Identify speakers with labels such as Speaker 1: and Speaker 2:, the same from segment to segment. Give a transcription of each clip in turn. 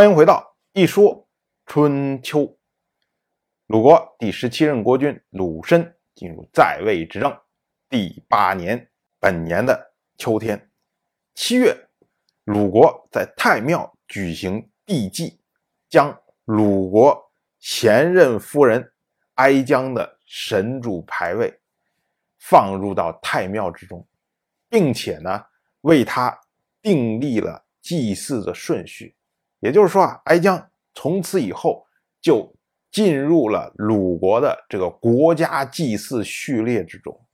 Speaker 1: 欢迎回到一说春秋。鲁国第十七任国君鲁申进入在位执政第八年，本年的秋天七月，鲁国在太庙举行帝祭，将鲁国前任夫人哀姜的神主牌位放入到太庙之中，并且呢，为他订立了祭祀的顺序。也就是说啊，哀姜从此以后就进入了鲁国的这个国家祭祀序列之中。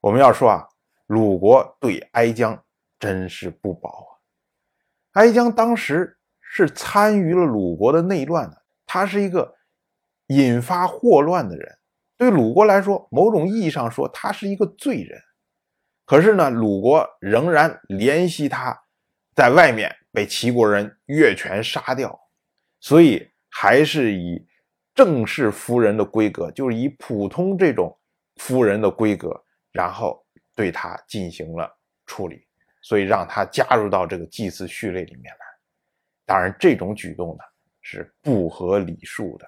Speaker 1: 我们要说啊，鲁国对哀姜真是不薄啊。哀姜当时是参与了鲁国的内乱的，他是一个引发祸乱的人。对鲁国来说，某种意义上说，他是一个罪人。可是呢，鲁国仍然怜惜他，在外面。被齐国人越权杀掉，所以还是以正式夫人的规格，就是以普通这种夫人的规格，然后对他进行了处理，所以让他加入到这个祭祀序列里面来。当然，这种举动呢是不合礼数的。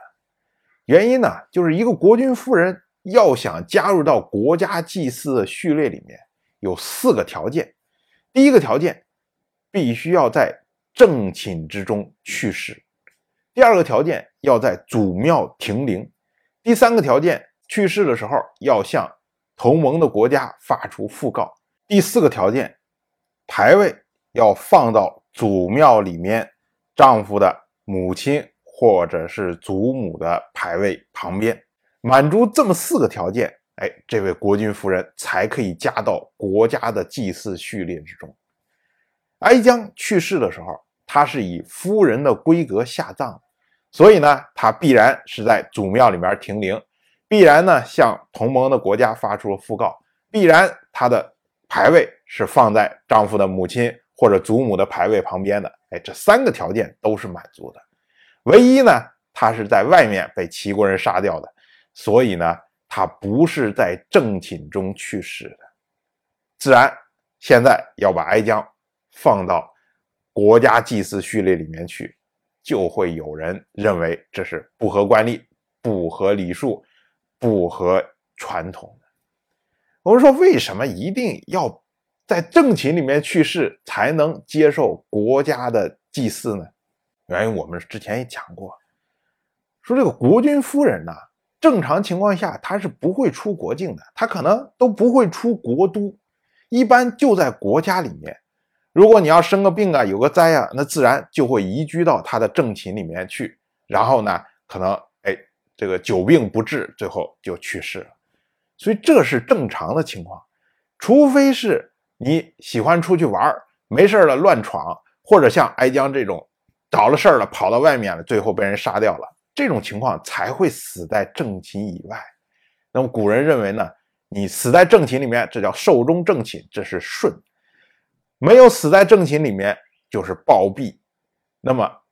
Speaker 1: 原因呢，就是一个国君夫人要想加入到国家祭祀的序列里面，有四个条件。第一个条件。必须要在正寝之中去世。第二个条件要在祖庙停灵。第三个条件，去世的时候要向同盟的国家发出讣告。第四个条件，牌位要放到祖庙里面，丈夫的母亲或者是祖母的牌位旁边。满足这么四个条件，哎，这位国君夫人才可以加到国家的祭祀序列之中。哀姜去世的时候，他是以夫人的规格下葬，所以呢，他必然是在祖庙里面停灵，必然呢向同盟的国家发出了讣告，必然他的牌位是放在丈夫的母亲或者祖母的牌位旁边的。哎，这三个条件都是满足的，唯一呢，他是在外面被齐国人杀掉的，所以呢，他不是在正寝中去世的，自然现在要把哀姜。放到国家祭祀序列里面去，就会有人认为这是不合惯例、不合礼数、不合传统的。我们说，为什么一定要在正寝里面去世才能接受国家的祭祀呢？原因我们之前也讲过，说这个国君夫人呢，正常情况下她是不会出国境的，她可能都不会出国都，一般就在国家里面。如果你要生个病啊，有个灾啊，那自然就会移居到他的正寝里面去，然后呢，可能哎，这个久病不治，最后就去世了。所以这是正常的情况，除非是你喜欢出去玩没事了乱闯，或者像哀姜这种找了事儿了跑到外面了，最后被人杀掉了，这种情况才会死在正寝以外。那么古人认为呢，你死在正寝里面，这叫寿终正寝，这是顺。没有死在正寝里面，就是暴毙。那么，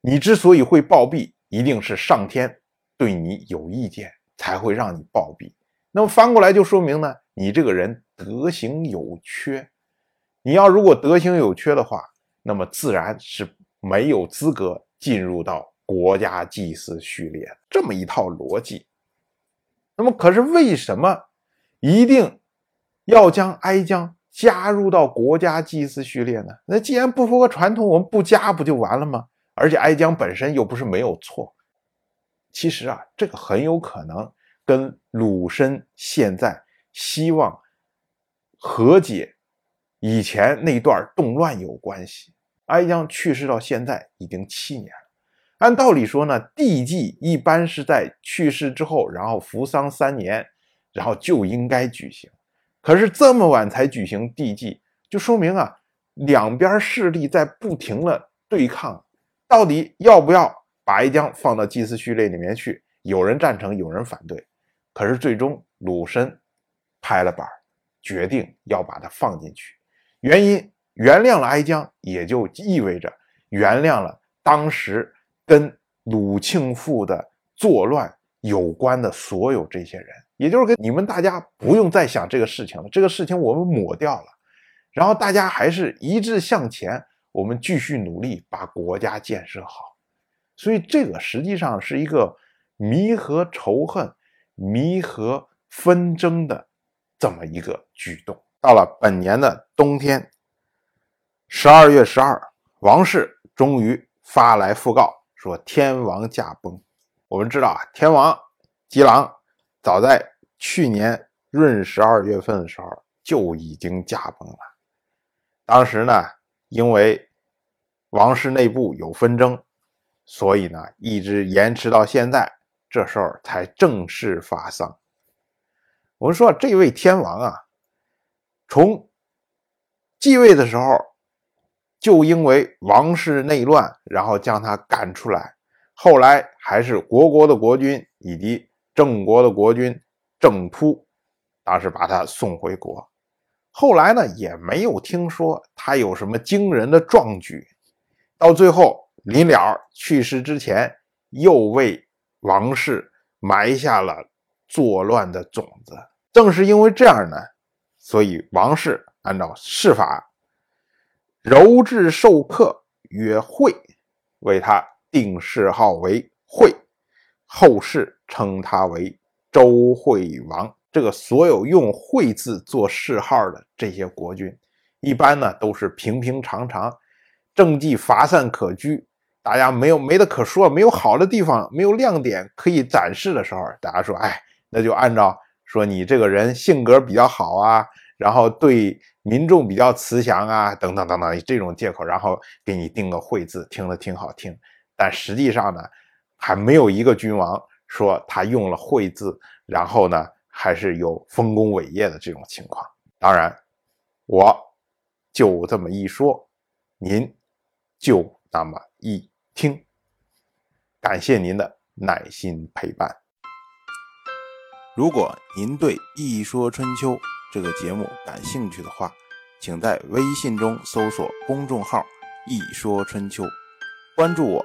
Speaker 1: 你之所以会暴毙，一定是上天对你有意见，才会让你暴毙。那么翻过来就说明呢，你这个人德行有缺。你要如果德行有缺的话，那么自然是没有资格进入到国家祭祀序列。这么一套逻辑。那么，可是为什么一定要将哀姜？加入到国家祭祀序列呢？那既然不符合传统，我们不加不就完了吗？而且哀姜本身又不是没有错。其实啊，这个很有可能跟鲁申现在希望和解以前那段动乱有关系。哀姜去世到现在已经七年了，按道理说呢，帝祭一般是在去世之后，然后服丧三年，然后就应该举行。可是这么晚才举行帝祭，就说明啊，两边势力在不停的对抗，到底要不要把哀姜放到祭祀序列里面去？有人赞成，有人反对。可是最终鲁申拍了板，决定要把它放进去。原因原谅了哀姜，也就意味着原谅了当时跟鲁庆父的作乱有关的所有这些人。也就是跟你们大家不用再想这个事情了，这个事情我们抹掉了，然后大家还是一致向前，我们继续努力把国家建设好。所以这个实际上是一个弥合仇恨、弥合纷争的这么一个举动。到了本年的冬天，十二月十二，王室终于发来讣告，说天王驾崩。我们知道啊，天王吉郎早在去年闰十二月份的时候就已经驾崩了。当时呢，因为王室内部有纷争，所以呢一直延迟到现在，这事儿才正式发丧。我们说这位天王啊，从继位的时候就因为王室内乱，然后将他赶出来。后来还是国国的国君以及郑国的国君郑突，当时把他送回国。后来呢，也没有听说他有什么惊人的壮举。到最后临了去世之前，又为王室埋下了作乱的种子。正是因为这样呢，所以王室按照谥法，柔质授课曰惠，为他。定谥号为惠，后世称他为周惠王。这个所有用“惠”字做谥号的这些国君，一般呢都是平平常常，政绩乏善可居，大家没有没得可说，没有好的地方，没有亮点可以展示的时候，大家说，哎，那就按照说你这个人性格比较好啊，然后对民众比较慈祥啊，等等等等这种借口，然后给你定个“惠”字，听了挺好听。但实际上呢，还没有一个君王说他用了“惠”字，然后呢，还是有丰功伟业的这种情况。当然，我就这么一说，您就那么一听。感谢您的耐心陪伴。如果您对《一说春秋》这个节目感兴趣的话，请在微信中搜索公众号“一说春秋”，关注我。